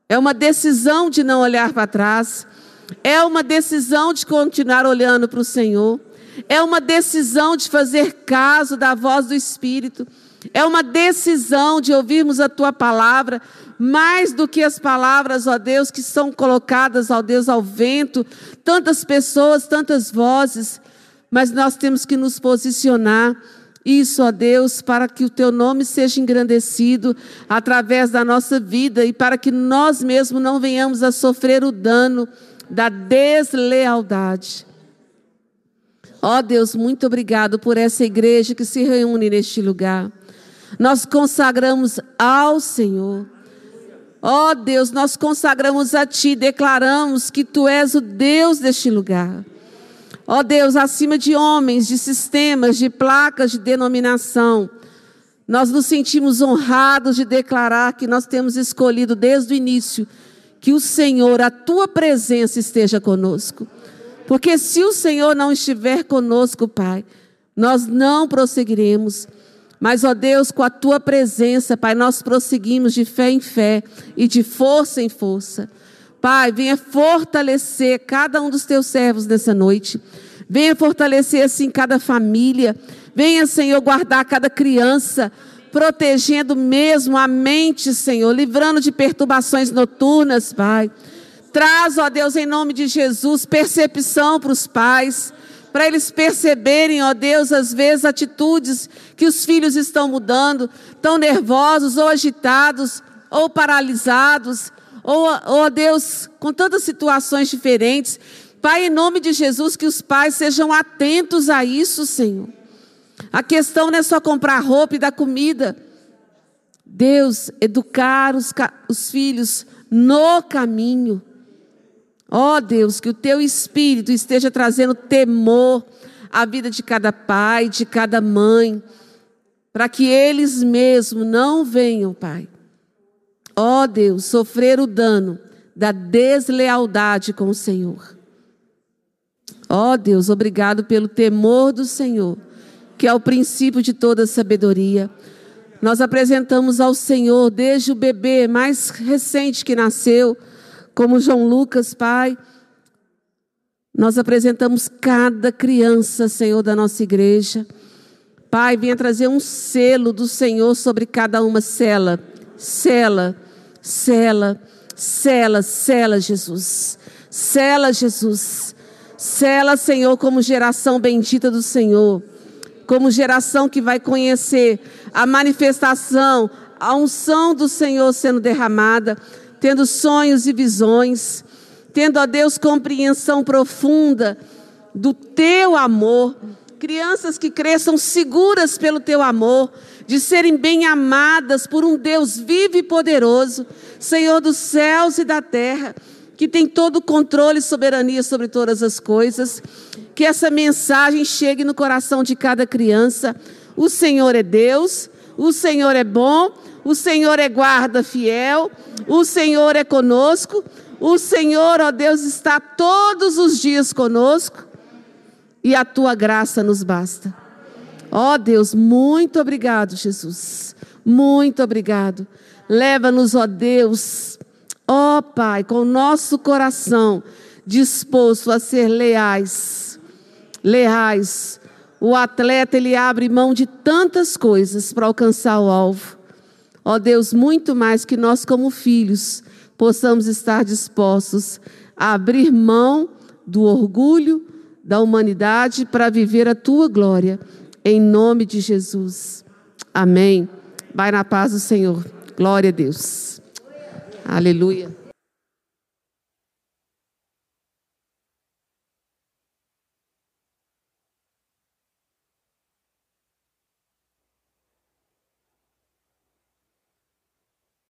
É uma decisão de não olhar para trás. É uma decisão de continuar olhando para o Senhor. É uma decisão de fazer caso da voz do Espírito. É uma decisão de ouvirmos a tua palavra, mais do que as palavras, ó Deus, que são colocadas, ó Deus, ao vento, tantas pessoas, tantas vozes, mas nós temos que nos posicionar. Isso, ó Deus, para que o teu nome seja engrandecido através da nossa vida e para que nós mesmos não venhamos a sofrer o dano da deslealdade. Ó oh Deus, muito obrigado por essa igreja que se reúne neste lugar. Nós consagramos ao Senhor. Ó oh Deus, nós consagramos a Ti, declaramos que Tu és o Deus deste lugar. Ó oh Deus, acima de homens, de sistemas, de placas de denominação, nós nos sentimos honrados de declarar que nós temos escolhido desde o início que o Senhor, a tua presença esteja conosco. Porque se o Senhor não estiver conosco, Pai, nós não prosseguiremos. Mas, ó Deus, com a tua presença, Pai, nós prosseguimos de fé em fé e de força em força. Pai, venha fortalecer cada um dos teus servos nessa noite. Venha fortalecer, assim, cada família. Venha, Senhor, guardar cada criança protegendo mesmo a mente, Senhor, livrando de perturbações noturnas, Pai. Traz, ó Deus, em nome de Jesus, percepção para os pais, para eles perceberem, ó Deus, às vezes atitudes que os filhos estão mudando, tão nervosos ou agitados ou paralisados, ou, ó Deus, com tantas situações diferentes. Pai, em nome de Jesus, que os pais sejam atentos a isso, Senhor. A questão não é só comprar roupa e dar comida. Deus, educar os, os filhos no caminho. Ó oh, Deus, que o teu espírito esteja trazendo temor à vida de cada pai, de cada mãe, para que eles mesmos não venham, Pai. Ó oh, Deus, sofrer o dano da deslealdade com o Senhor. Ó oh, Deus, obrigado pelo temor do Senhor que é o princípio de toda sabedoria. Nós apresentamos ao Senhor desde o bebê mais recente que nasceu, como João Lucas, Pai. Nós apresentamos cada criança, Senhor, da nossa igreja. Pai, venha trazer um selo do Senhor sobre cada uma cela. Cela, cela, cela, cela, Jesus. Cela, Jesus. Cela, Senhor, como geração bendita do Senhor como geração que vai conhecer a manifestação, a unção do Senhor sendo derramada, tendo sonhos e visões, tendo, a Deus, compreensão profunda do teu amor. Crianças que cresçam seguras pelo teu amor, de serem bem amadas por um Deus vivo e poderoso, Senhor dos céus e da terra que tem todo o controle e soberania sobre todas as coisas. Que essa mensagem chegue no coração de cada criança. O Senhor é Deus, o Senhor é bom, o Senhor é guarda fiel, o Senhor é conosco, o Senhor, ó Deus, está todos os dias conosco. e a tua graça nos basta. Ó Deus, muito obrigado, Jesus. Muito obrigado. Leva-nos, ó Deus, ó Pai, com o nosso coração disposto a ser leais. Leais. O atleta, ele abre mão de tantas coisas para alcançar o alvo. Ó Deus, muito mais que nós, como filhos, possamos estar dispostos a abrir mão do orgulho da humanidade para viver a tua glória. Em nome de Jesus. Amém. Vai na paz do Senhor. Glória a Deus. Aleluia.